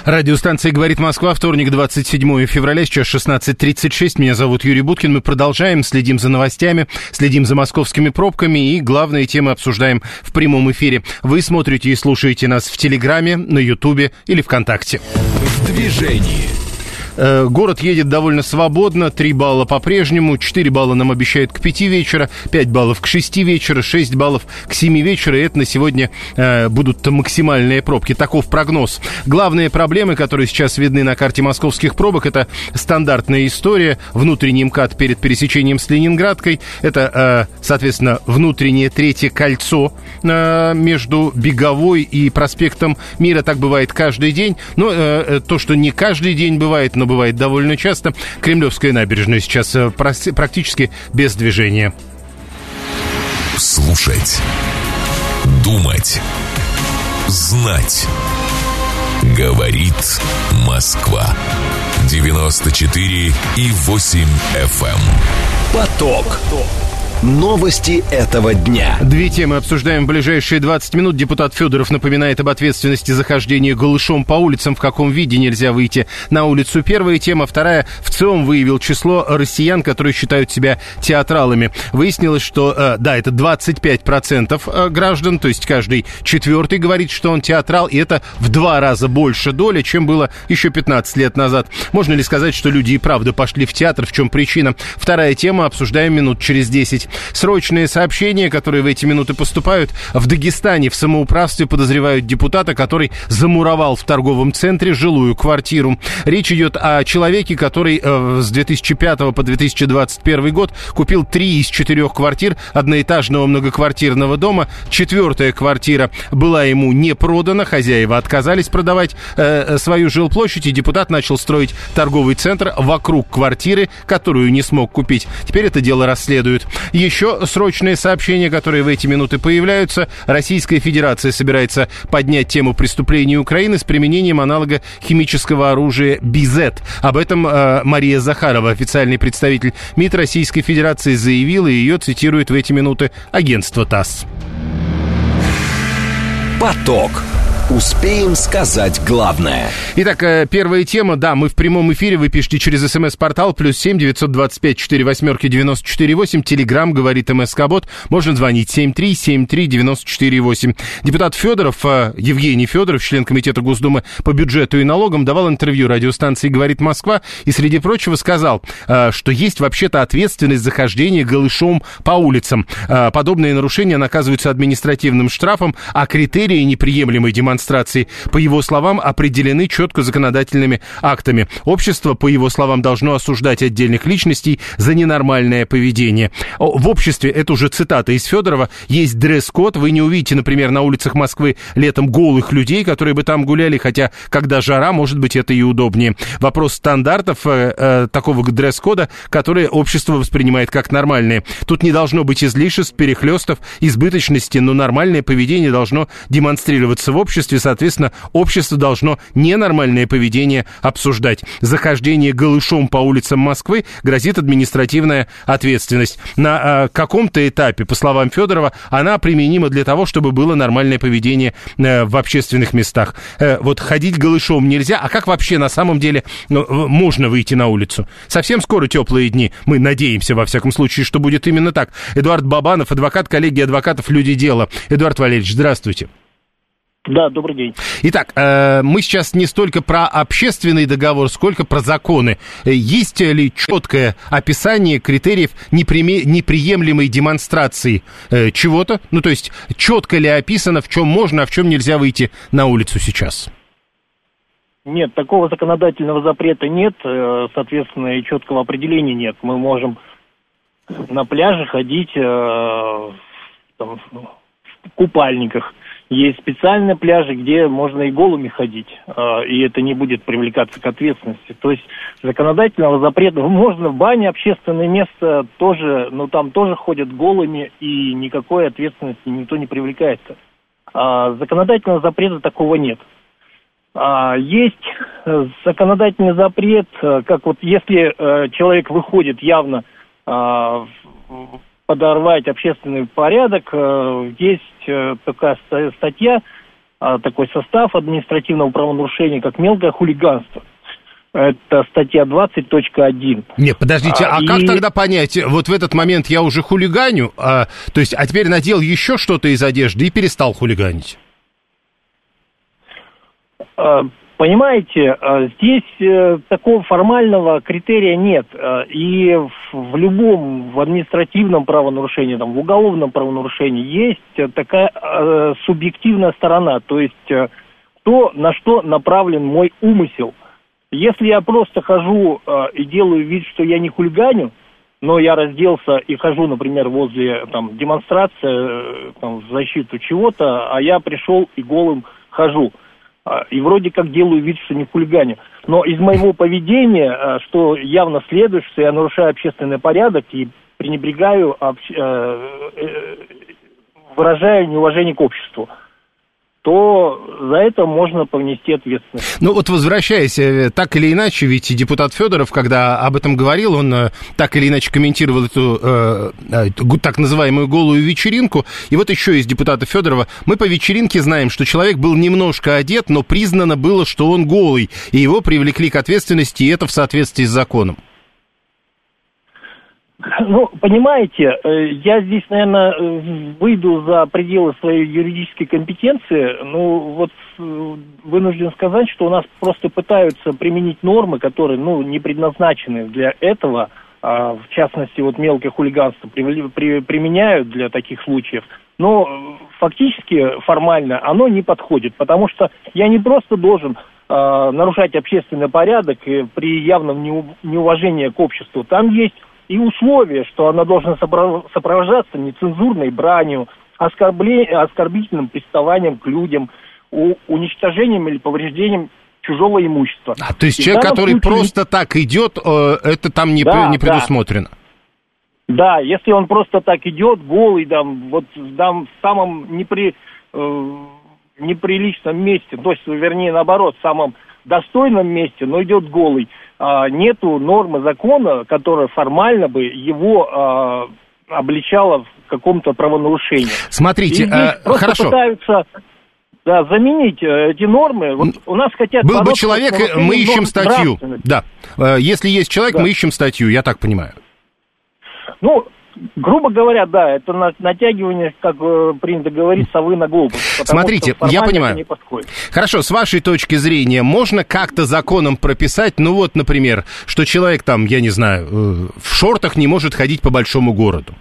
A: Радиостанция «Говорит Москва», вторник, 27 февраля, сейчас 16.36. Меня зовут Юрий Буткин. Мы продолжаем, следим за новостями, следим за московскими пробками и главные темы обсуждаем в прямом эфире. Вы смотрите и слушаете нас в Телеграме, на Ютубе или ВКонтакте.
B: В движении.
A: Э, город едет довольно свободно, 3 балла по-прежнему, 4 балла нам обещают к 5 вечера, 5 баллов к 6 вечера, 6 баллов к 7 вечера, и это на сегодня э, будут максимальные пробки. Таков прогноз. Главные проблемы, которые сейчас видны на карте московских пробок, это стандартная история, внутренний МКАД перед пересечением с Ленинградкой, это, э, соответственно, внутреннее третье кольцо между Беговой и проспектом Мира, так бывает каждый день, но то, что не каждый день бывает, но бывает довольно часто, Кремлевская набережная сейчас э, практически без движения.
B: Слушать. Думать. Знать. Говорит Москва. 94 и 8 FM. Эм. Поток. Поток. Новости этого дня.
A: Две темы обсуждаем в ближайшие 20 минут. Депутат Федоров напоминает об ответственности за хождение голышом по улицам, в каком виде нельзя выйти на улицу. Первая тема. Вторая. В ЦИОМ выявил число россиян, которые считают себя театралами. Выяснилось, что, э, да, это 25% э, граждан, то есть каждый четвертый говорит, что он театрал, и это в два раза больше доля, чем было еще 15 лет назад. Можно ли сказать, что люди и правда пошли в театр? В чем причина? Вторая тема. Обсуждаем минут через 10. Срочные сообщения, которые в эти минуты поступают. В Дагестане в самоуправстве подозревают депутата, который замуровал в торговом центре жилую квартиру. Речь идет о человеке, который э, с 2005 по 2021 год купил три из четырех квартир одноэтажного многоквартирного дома. Четвертая квартира была ему не продана, хозяева отказались продавать э, свою жилплощадь, и депутат начал строить торговый центр вокруг квартиры, которую не смог купить. Теперь это дело расследуют. Еще срочные сообщения, которые в эти минуты появляются. Российская Федерация собирается поднять тему преступлений Украины с применением аналога химического оружия БИЗЕТ. Об этом э, Мария Захарова, официальный представитель МИД Российской Федерации, заявила, и ее цитирует в эти минуты агентство ТАСС.
B: Поток. Успеем сказать главное.
A: Итак, э, первая тема. Да, мы в прямом эфире. Вы пишите через смс-портал плюс семь девятьсот двадцать пять четыре восьмерки девяносто четыре восемь. Телеграмм говорит МСК Бот. Можно звонить семь три семь три девяносто четыре восемь. Депутат Федоров, э, Евгений Федоров, член комитета Госдумы по бюджету и налогам, давал интервью радиостанции «Говорит Москва» и, среди прочего, сказал, э, что есть вообще-то ответственность за хождение голышом по улицам. Подобные нарушения наказываются административным штрафом, а критерии неприемлемой демонстрации демонстрации, по его словам, определены четко законодательными актами. Общество, по его словам, должно осуждать отдельных личностей за ненормальное поведение. В обществе, это уже цитата из Федорова, есть дресс-код. Вы не увидите, например, на улицах Москвы летом голых людей, которые бы там гуляли, хотя когда жара, может быть, это и удобнее. Вопрос стандартов э, э, такого дресс-кода, которые общество воспринимает как нормальные. Тут не должно быть излишеств, перехлестов, избыточности, но нормальное поведение должно демонстрироваться в обществе обществе, соответственно, общество должно ненормальное поведение обсуждать. Захождение голышом по улицам Москвы грозит административная ответственность. На э, каком-то этапе, по словам Федорова, она применима для того, чтобы было нормальное поведение э, в общественных местах. Э, вот ходить голышом нельзя, а как вообще на самом деле ну, можно выйти на улицу? Совсем скоро теплые дни. Мы надеемся, во всяком случае, что будет именно так. Эдуард Бабанов, адвокат коллегии адвокатов «Люди дела». Эдуард Валерьевич, здравствуйте.
F: Да, добрый день.
A: Итак, э, мы сейчас не столько про общественный договор, сколько про законы. Есть ли четкое описание критериев неприемлемой демонстрации э, чего-то? Ну, то есть, четко ли описано, в чем можно, а в чем нельзя выйти на улицу сейчас?
F: Нет, такого законодательного запрета нет, э, соответственно, и четкого определения нет. Мы можем на пляже ходить там, в купальниках – есть специальные пляжи, где можно и голыми ходить, а, и это не будет привлекаться к ответственности. То есть законодательного запрета *laughs* можно в бане, общественное место тоже, но там тоже ходят голыми, и никакой ответственности никто не привлекается. А законодательного запрета такого нет. А, есть законодательный запрет, как вот если э, человек выходит явно подорвать общественный порядок. Э, есть э, такая статья, э, такой состав административного правонарушения, как мелкое хулиганство. Это статья 20.1.
A: Нет, подождите, а, а и... как тогда понять, вот в этот момент я уже хулиганю, а, то есть, а теперь надел еще что-то из одежды и перестал хулиганить?
F: Понимаете, э, здесь э, такого формального критерия нет. Э, и в любом в административном правонарушении, там, в уголовном правонарушении есть такая субъективная сторона. То есть то, на что направлен мой умысел. Если я просто хожу и делаю вид, что я не хулиганю, но я разделся и хожу, например, возле там, демонстрации там, в защиту чего-то, а я пришел и голым хожу – и вроде как делаю вид, что не хулиганю. Но из моего *laughs* поведения, а, что явно следует, что я нарушаю общественный порядок и пренебрегаю, э, э, выражаю неуважение к обществу то за это можно понести ответственность.
A: Ну вот возвращаясь, э, так или иначе, ведь депутат Федоров, когда об этом говорил, он э, так или иначе комментировал эту э, э так называемую голую вечеринку. И вот еще из депутата Федорова, мы по вечеринке знаем, что человек был немножко одет, но признано было, что он голый, и его привлекли к ответственности, и это в соответствии с законом. *laughs*
F: Ну, понимаете, э, я здесь, наверное, э, выйду за пределы своей юридической компетенции. Ну, вот э, вынужден сказать, что у нас просто пытаются применить нормы, которые, ну, не предназначены для этого, а в частности, вот мелкое хулиганство при, при, применяют для таких случаев. Но фактически, формально, оно не подходит, потому что я не просто должен э, нарушать общественный порядок при явном неуважении к обществу. Там есть и условие, что она должна сопровождаться нецензурной бранью, оскорбительным приставанием к людям, уничтожением или повреждением чужого имущества.
A: А, то есть и человек, который случае... просто так идет, э, это там не, да, не предусмотрено?
F: Да. да, если он просто так идет, голый, там, вот там, в самом непри, э, неприличном месте, то есть, вернее, наоборот, в самом достойном месте, но идет голый, нету нормы закона, которая формально бы его а, обличала в каком-то правонарушении.
A: Смотрите,
F: а, хорошо. пытаются да, заменить э, эти нормы. Вот у нас хотят...
A: Был бы человек, мы ищем статью. Да. Э, если есть человек, да. мы ищем статью, я так понимаю.
F: Ну, грубо говоря, да, это натягивание, как э, принято говорить, совы на глобус.
A: Смотрите, я понимаю. Хорошо, с вашей точки зрения, можно как-то законом прописать, ну вот, например, что человек там, я не знаю, э, в шортах не может ходить по большому городу?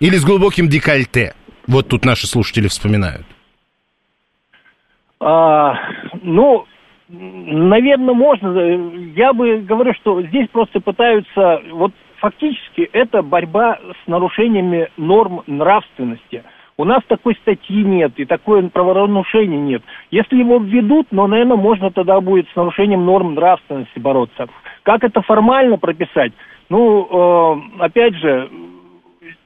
A: Или с глубоким декольте? Вот тут наши слушатели вспоминают.
F: А, ну, наверное, можно. Я бы говорю, что здесь просто пытаются вот фактически это борьба с нарушениями норм нравственности. У нас такой статьи нет и такое правонарушение нет. Если его введут, но, наверное, можно тогда будет с нарушением норм нравственности бороться. Как это формально прописать? Ну, э, опять же,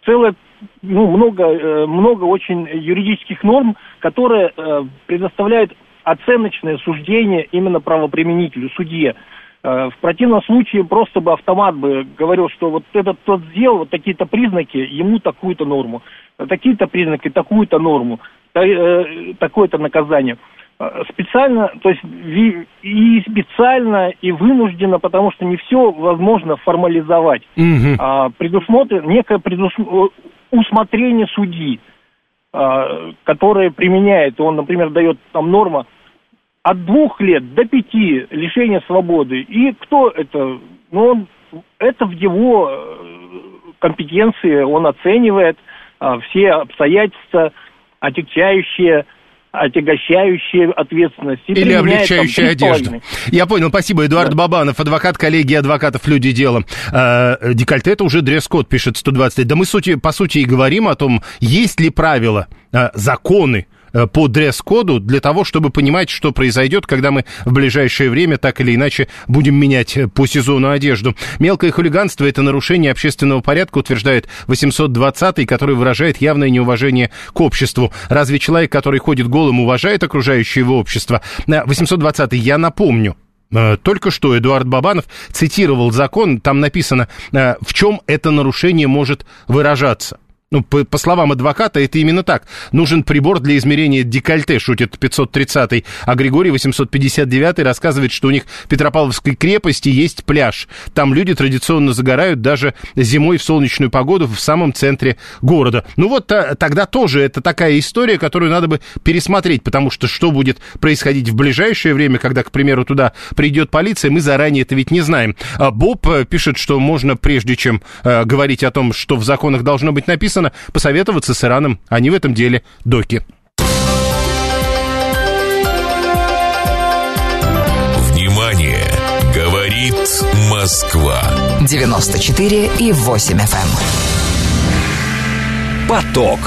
F: целое, ну, много, э, много очень юридических норм, которые э, предоставляют оценочное суждение именно правоприменителю, судье. Э, в противном случае просто бы автомат бы говорил, что вот этот тот сделал вот такие-то признаки, ему такую-то норму, такие-то признаки, такую-то норму, э, такое-то наказание. Э, специально, то есть и специально, и вынужденно, потому что не все возможно формализовать. Угу. А, предусмотрено некое предусмотр... усмотрение судьи, а, которое применяет, он, например, дает там норма от двух лет до пяти лишения свободы. И кто это? Ну, он, это в его э, компетенции, он оценивает а, все обстоятельства, отягчающие отягощающие ответственность.
A: Или облегчающие одежду. Я понял, спасибо. Эдуард да. Бабанов, адвокат коллегии адвокатов «Люди делом». Э, декольте – это уже дресс-код, пишет 120. Да мы, сути, по сути, и говорим о том, есть ли правила, э, законы, Э, по дресс-коду для того, чтобы понимать, что произойдет, когда мы в ближайшее время так или иначе будем менять э, по сезону одежду. Мелкое хулиганство – это нарушение общественного порядка, утверждает 820-й, который выражает явное неуважение к обществу. Разве человек, который ходит голым, уважает окружающее его общество? 820-й, я напомню, э, только что Эдуард Бабанов цитировал закон, там написано, в чем это нарушение может выражаться. Ну, по, по словам адвоката, это именно так. Нужен прибор для измерения декольте, шутит 530-й. А Григорий 859-й рассказывает, что у них в Петропавловской крепости есть пляж. Там люди традиционно загорают даже зимой в солнечную погоду в самом центре города. Ну вот та, тогда тоже это такая история, которую надо бы пересмотреть, потому что что будет происходить в ближайшее время, когда, к примеру, туда придет полиция, мы заранее это ведь не знаем. А Боб э, пишет, что можно, прежде чем э, говорить о том, что в законах должно быть написано, написано, посоветоваться с Ираном. Они в этом деле доки.
B: Внимание! Говорит Москва.
G: 94 и 8 FM.
B: Эм. Поток.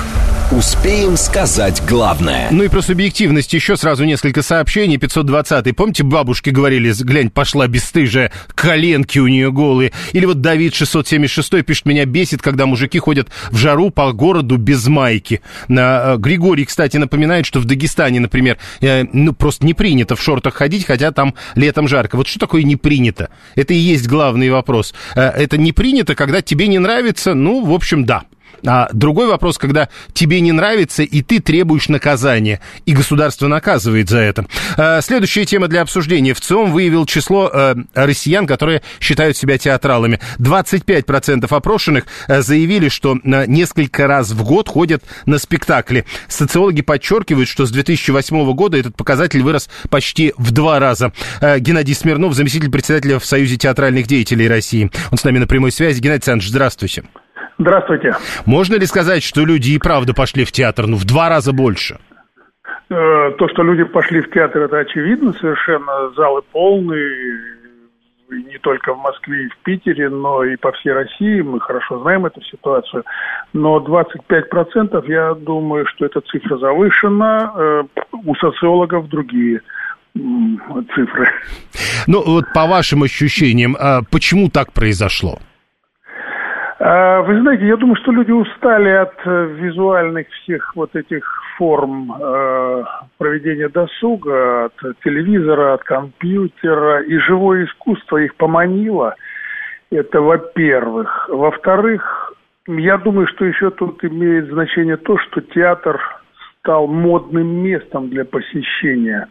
B: Успеем сказать главное.
A: Ну и про субъективность еще сразу несколько сообщений. 520-й. Помните, бабушки говорили, глянь, пошла бесстыжая, коленки у нее голые. Или вот Давид 676 пишет, меня бесит, когда мужики ходят в жару по городу без майки. На, э, Григорий, кстати, напоминает, что в Дагестане, например, э, ну просто не принято в шортах ходить, хотя там летом жарко. Вот что такое не принято? Это и есть главный вопрос. Э, это не принято, когда тебе не нравится, ну, в общем, да. А другой вопрос, когда тебе не нравится, и ты требуешь наказания, и государство наказывает за это. А, следующая тема для обсуждения. В ЦИОМ выявил число а, россиян, которые считают себя театралами. 25% опрошенных а, заявили, что несколько раз в год ходят на спектакли. Социологи подчеркивают, что с 2008 года этот показатель вырос почти в два раза. Геннадий Смирнов, заместитель председателя в Союзе театральных деятелей России. Он с нами на прямой связи. Геннадий Александрович, здравствуйте.
H: Здравствуйте.
A: Можно ли сказать, что люди и правда пошли в театр, ну, в два раза больше?
H: Э, то, что люди пошли в театр, это очевидно совершенно. Залы полные, не только в Москве и в Питере, но и по всей России. Мы хорошо знаем эту ситуацию. Но 25% я думаю, что эта цифра завышена. Э, у социологов другие цифры.
A: Ну, вот по вашим ощущениям, а почему так произошло?
H: А, вы знаете, я думаю, что люди устали от э, визуальных всех вот этих форм э, проведения досуга, от телевизора, от компьютера, и живое искусство их поманило. Это во-первых. Во-вторых, я думаю, что еще тут имеет значение то, что театр стал модным местом для посещения.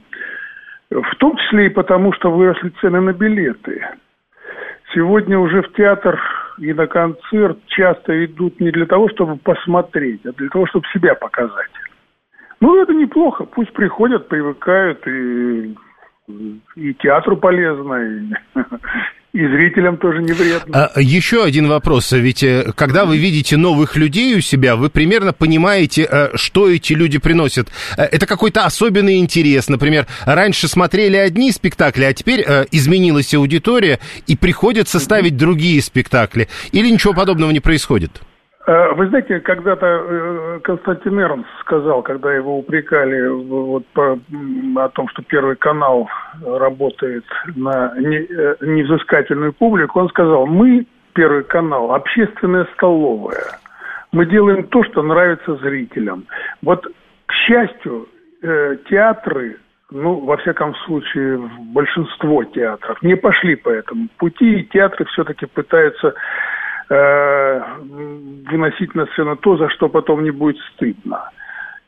H: В том числе и потому, что выросли цены на билеты. Сегодня уже в театр и на концерт часто идут не для того, чтобы посмотреть, а для того, чтобы себя показать. Ну, это неплохо. Пусть приходят, привыкают, и, и театру полезно, и, *laughs* и зрителям тоже не вредно.
A: А, еще один вопрос. Ведь э, когда вы видите новых людей у себя, вы примерно понимаете, э, что эти люди приносят. Э, это какой-то особенный интерес. Например, раньше смотрели одни спектакли, а теперь изменилась аудитория, и приходится ставить другие спектакли. Или ничего подобного не происходит?
H: Вы знаете, когда-то Константин Эрнс сказал, когда его упрекали вот по, о том, что Первый канал работает на невзыскательную публику, он сказал, мы, Первый канал, общественная столовая. Мы делаем то, что нравится зрителям. Вот, к счастью, театры ну, во всяком случае, большинство театров не пошли по этому пути, и театры все-таки пытаются э, выносить на сцену то, за что потом не будет стыдно.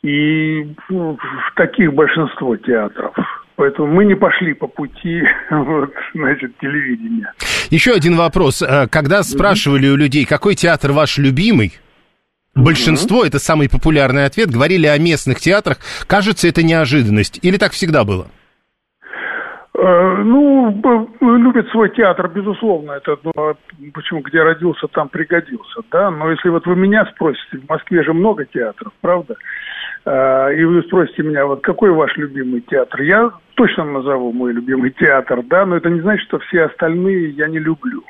H: И ну, в таких большинство театров. Поэтому мы не пошли по пути *laughs* вот, значит, телевидения.
A: Еще один вопрос. Э, когда спрашивали у людей, какой театр ваш любимый, большинство, это самый популярный ответ, говорили о местных театрах. Кажется, это неожиданность. Или так всегда было?
H: Э, ну, любит свой театр, безусловно, это ну, почему, где родился, там пригодился, да, но если вот вы меня спросите, в Москве же много театров, правда, э, и вы спросите меня, вот какой ваш любимый театр, я точно назову мой любимый театр, да, но это не значит, что все остальные я не люблю.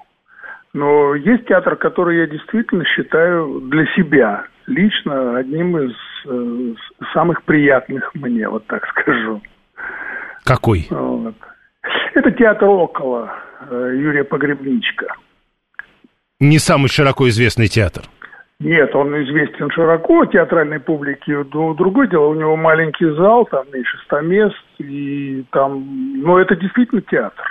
H: Но есть театр, который я действительно считаю для себя лично одним из э, самых приятных мне, вот так скажу.
A: Какой?
H: Вот. Это театр около э, Юрия Погребничка.
A: Не самый широко известный театр.
H: Нет, он известен широко театральной публике. Другое дело, у него маленький зал, там меньше ста мест, и там, но это действительно театр.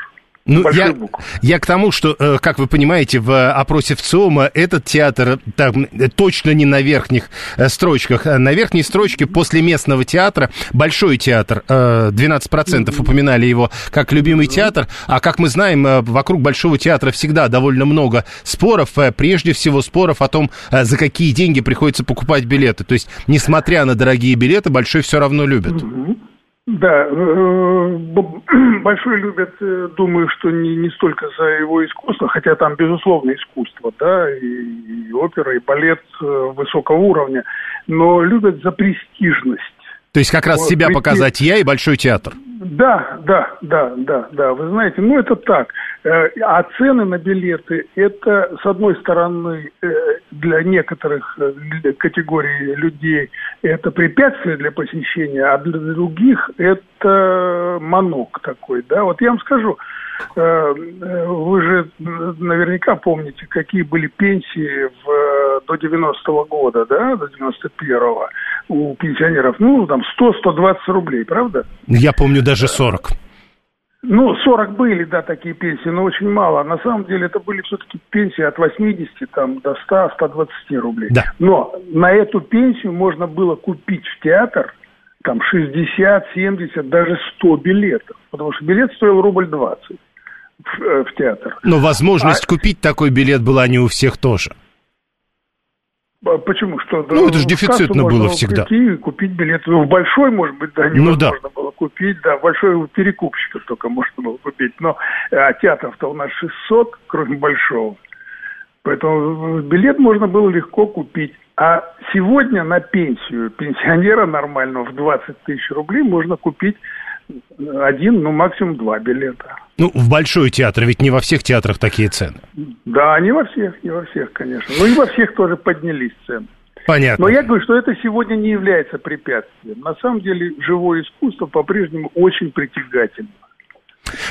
A: Ну, я, я к тому, что, э, как вы понимаете, в опросе ВЦИОМа этот театр там, точно не на верхних э, строчках. На верхней строчке после местного театра Большой театр, 12% упоминали его как любимый театр, а как мы знаем, вокруг Большого театра всегда довольно много споров, прежде всего споров о том, за какие деньги приходится покупать билеты. То есть, несмотря на дорогие билеты, Большой все равно любят.
H: Да, э, *clears throat* большой любят, э, думаю, что не, не столько за его искусство, хотя там, безусловно, искусство, да, и, и опера, и балет э, высокого уровня, но любят за престижность.
A: То есть как раз вот, себя прийти... показать я и Большой театр.
H: Да, да, да, да, да. Вы знаете, ну это так. Э, а цены на билеты, это, с одной стороны, э, для некоторых э, категорий людей это препятствие для посещения, а для других это манок такой, да. Вот я вам скажу, вы же наверняка помните, какие были пенсии в, до 90-го года, да, до 91-го у пенсионеров. Ну, там 100-120 рублей, правда?
A: Я помню даже 40.
H: Ну, 40 были, да, такие пенсии, но очень мало. На самом деле это были все-таки пенсии от 80 там, до 100-120 рублей.
A: Да.
H: Но на эту пенсию можно было купить в театр там 60, 70, даже 100 билетов. Потому что билет стоил рубль 20 в, э, в театр.
A: Но возможность а... купить такой билет была не у всех тоже.
H: А почему? Что,
A: ну, это же дефицитно было всегда.
H: Прийти и купить билет. Ну, в большой, может быть, да, невозможно ну, да. было купить. Да, большой у перекупщиков только можно было купить. Но а театров-то у нас 600, кроме большого. Поэтому билет можно было легко купить. А сегодня на пенсию пенсионера нормального в 20 тысяч рублей можно купить один, ну максимум два билета.
A: Ну, в Большой театр, ведь не во всех театрах такие цены.
H: Да, не во всех, не во всех, конечно. Ну и во всех тоже поднялись цены.
A: Понятно.
H: Но я говорю, что это сегодня не является препятствием. На самом деле живое искусство по-прежнему очень притягательно.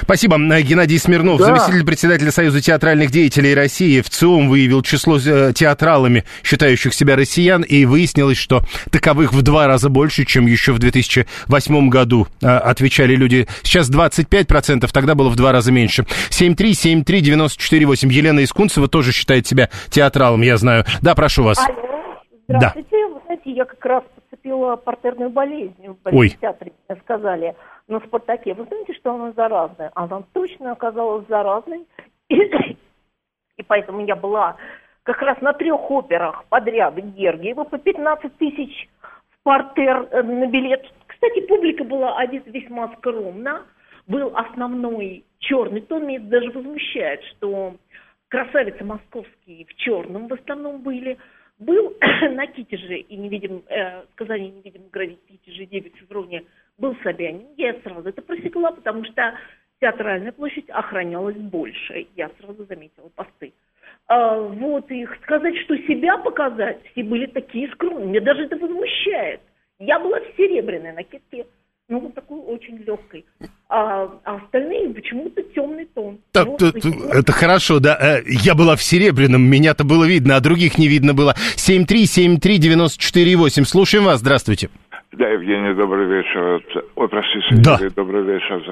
A: Спасибо. Геннадий Смирнов, да. заместитель председателя Союза театральных деятелей России, в ЦИОМ выявил число э, театралами, считающих себя россиян, и выяснилось, что таковых в два раза больше, чем еще в 2008 году э, отвечали люди. Сейчас 25%, тогда было в два раза меньше. 7373948. Елена Искунцева тоже считает себя театралом, я знаю. Да, прошу вас.
I: Здравствуйте. Да. Вы знаете, я как раз подцепила партерную болезнь в Ой. театре, мне сказали на «Спартаке». Вы знаете, что она заразная? Она точно оказалась заразной. *coughs* И поэтому я была как раз на трех операх подряд Гергиева по 15 тысяч в партер э, на билет. Кстати, публика была одета весьма скромно. Был основной черный тон. Меня даже возмущает, что красавицы московские в черном в основном были. Был *coughs* на Китеже и невидим, э, сказание невидимых границ Китеже 9 февраля был Собянин. Я сразу это просекла, потому что театральная площадь охранялась больше. Я сразу заметила посты. А, вот, и сказать, что себя показать, все были такие скромные. Мне даже это возмущает. Я была в серебряной накидке, ну, вот такой очень легкой. А, а остальные почему-то темный тон.
A: Так, ну, это, это хорошо, да. Э, я была в серебряном, меня-то было видно, а других не видно было. 7373948. Слушаем вас, здравствуйте.
J: Да, Евгений, добрый вечер. Ой, простите,
A: да.
J: добрый вечер.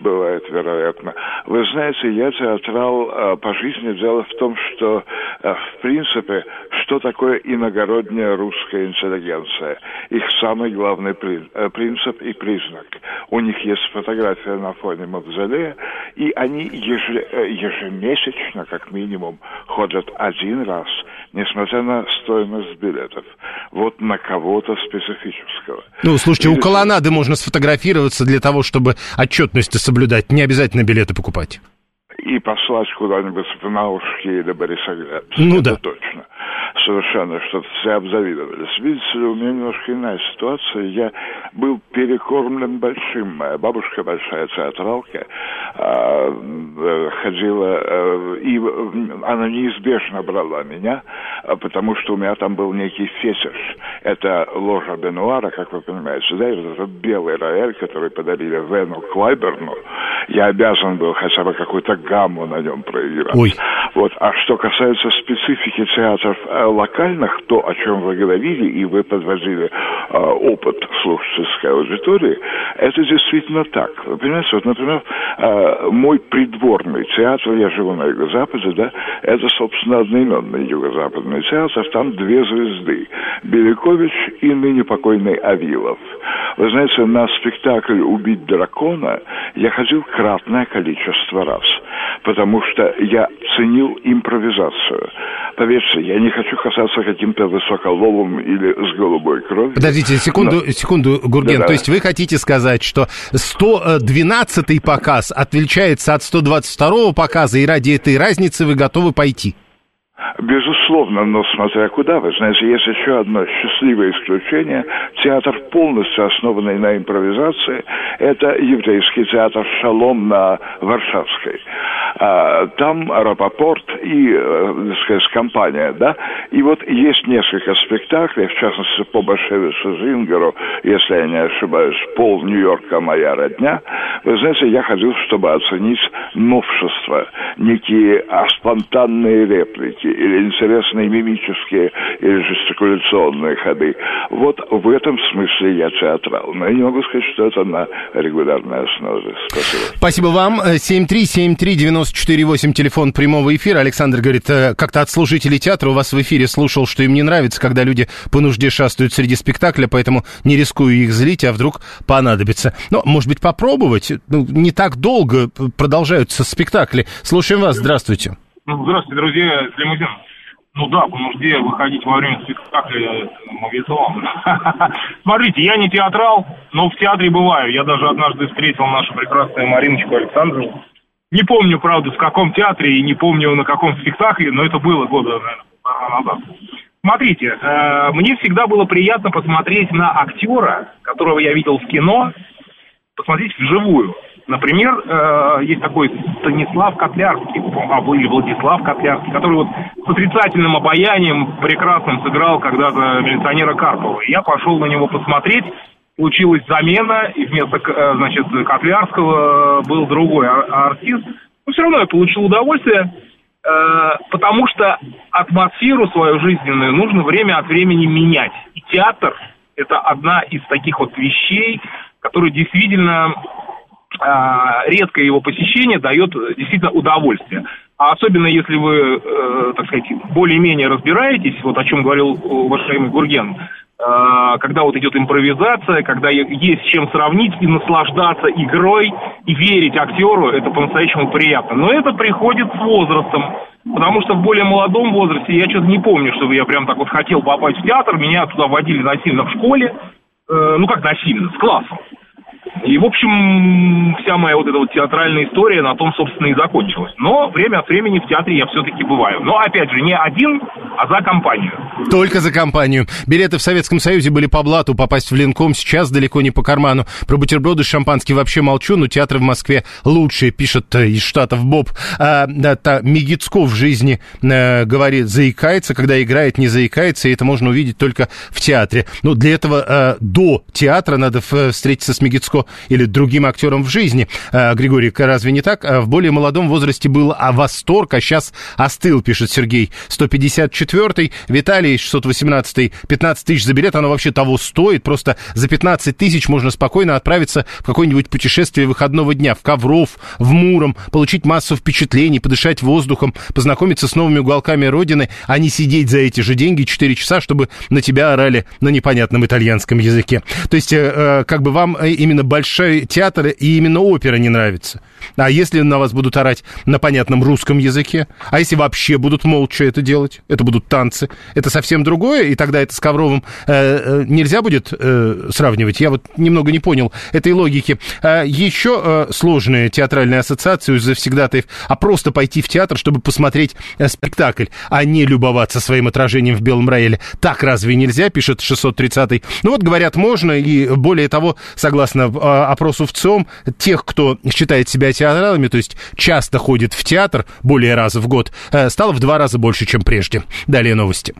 J: Бывает, вероятно. Вы знаете, я театрал а, по жизни. Дело в том, что, а, в принципе, что такое иногородняя русская интеллигенция? Их самый главный э, принцип и признак. У них есть фотография на фоне мавзолея, и они э, ежемесячно, как минимум, ходят один раз, несмотря на стоимость билетов. Вот на кого-то специфического этого.
A: Ну, слушайте, Или... у колоннады можно сфотографироваться для того, чтобы отчетность соблюдать. Не обязательно билеты покупать.
J: И послать куда-нибудь в Наушки или Борисоглебск.
A: Ну
J: Это
A: да.
J: точно совершенно, что все обзавидовались. Видите ли, у меня немножко иная ситуация. Я был перекормлен большим. Моя бабушка большая театралка а, э, ходила, э, и она неизбежно брала меня, а, потому что у меня там был некий фетиш. Это ложа Бенуара, как вы понимаете, да, этот белый рояль, который подарили Вену Клайберну, я обязан был хотя бы какую-то гамму на нем проиграть.
A: Ой.
J: Вот. А что касается специфики театров, э, локальных, то, о чем вы говорили, и вы подводили э, опыт слушательской аудитории, это действительно так. Вы понимаете, вот, например, э, мой придворный театр, я живу на Юго-Западе, да, это, собственно, одноименный Юго-Западный театр, там две звезды, Белякович и ныне покойный Авилов. Вы знаете, на спектакль «Убить дракона» я ходил кратное количество раз, потому что я ценил импровизацию. Поверьте, я не хочу казаться каким-то высоколовым или с голубой кровью.
A: Подождите, секунду, Но... секунду, Гурген. Да-да. То есть вы хотите сказать, что 112-й показ отличается от 122-го показа, и ради этой разницы вы готовы пойти?
J: Безусловно, но смотря куда. Вы знаете, есть еще одно счастливое исключение. Театр, полностью основанный на импровизации, это еврейский театр «Шалом» на Варшавской. А, там Рапопорт и, э, так сказать, компания, да. И вот есть несколько спектаклей, в частности, по Башевицу Зингеру, если я не ошибаюсь, «Пол Нью-Йорка. Моя родня». Вы знаете, я ходил, чтобы оценить новшества, некие спонтанные реплики или интересные мимические или жестикуляционные ходы. Вот в этом смысле я театрал. Но я не могу сказать, что это на регулярной основе. Спасибо.
A: Спасибо вам. 7373948, телефон прямого эфира. Александр говорит, э, как-то от служителей театра у вас в эфире слушал, что им не нравится, когда люди по нужде шастают среди спектакля, поэтому не рискую их злить, а вдруг понадобится. Но, может быть, попробовать? Ну, не так долго продолжаются спектакли. Слушаем вас. Здравствуйте.
K: Ну, здравствуйте, друзья из Лимузина. Ну да, по нужде выходить во время спектакля мобилизован. *laughs* Смотрите, я не театрал, но в театре бываю. Я даже однажды встретил нашу прекрасную Мариночку Александрову. Не помню, правда, в каком театре и не помню, на каком спектакле, но это было года, наверное, назад. Смотрите, э, мне всегда было приятно посмотреть на актера, которого я видел в кино, посмотреть вживую. Например, э, есть такой Станислав Котлярский, а, или Владислав Котлярский, который вот с отрицательным обаянием прекрасным сыграл когда-то милиционера Карпова. Я пошел на него посмотреть, случилась замена, и вместо, э, значит, Котлярского был другой ар- артист. Но все равно я получил удовольствие, э, потому что атмосферу свою жизненную нужно время от времени менять. И театр – это одна из таких вот вещей, которые действительно редкое его посещение дает действительно удовольствие. А особенно если вы, э, так сказать, более-менее разбираетесь, вот о чем говорил уважаемый Гурген, э, когда вот идет импровизация, когда есть чем сравнить и наслаждаться игрой, и верить актеру, это по-настоящему приятно. Но это приходит с возрастом, потому что в более молодом возрасте я что-то не помню, чтобы я прям так вот хотел попасть в театр, меня туда водили насильно в школе, э, ну как насильно, с классом. И, в общем, вся моя вот эта вот театральная история на том, собственно, и закончилась. Но время от времени в театре я все-таки бываю. Но, опять же, не один, а за компанию.
A: Только за компанию. Билеты в Советском Союзе были по блату, попасть в Ленком сейчас далеко не по карману. Про бутерброды с шампанским вообще молчу, но театры в Москве лучшие, пишет э, из Штатов Боб. А, это Мегицко в жизни э, говорит, заикается, когда играет, не заикается, и это можно увидеть только в театре. Но для этого э, до театра надо встретиться с Мегицко или другим актером в жизни. А, Григорий, разве не так? А, в более молодом возрасте был а восторг, а сейчас остыл, пишет Сергей. 154-й, Виталий, 618-й, 15 тысяч за билет, оно вообще того стоит. Просто за 15 тысяч можно спокойно отправиться в какое-нибудь путешествие выходного дня, в Ковров, в Муром, получить массу впечатлений, подышать воздухом, познакомиться с новыми уголками Родины, а не сидеть за эти же деньги 4 часа, чтобы на тебя орали на непонятном итальянском языке. То есть, э, э, как бы вам э, именно большой театр и именно опера не нравится. А если на вас будут орать на понятном русском языке? А если вообще будут молча это делать? Это будут танцы. Это совсем другое, и тогда это с Ковровым э, э, нельзя будет э, сравнивать. Я вот немного не понял этой логики. А еще э, сложная театральная ассоциация у завсегдатаев, а просто пойти в театр, чтобы посмотреть э, спектакль, а не любоваться своим отражением в Белом Рояле. Так разве нельзя, пишет 630-й. Ну вот, говорят, можно, и более того, согласно э, опросу в ЦИОМ, тех, кто считает себя театралами, то есть часто ходит в театр более раза в год, э, стало в два раза больше, чем прежде. Далее новости.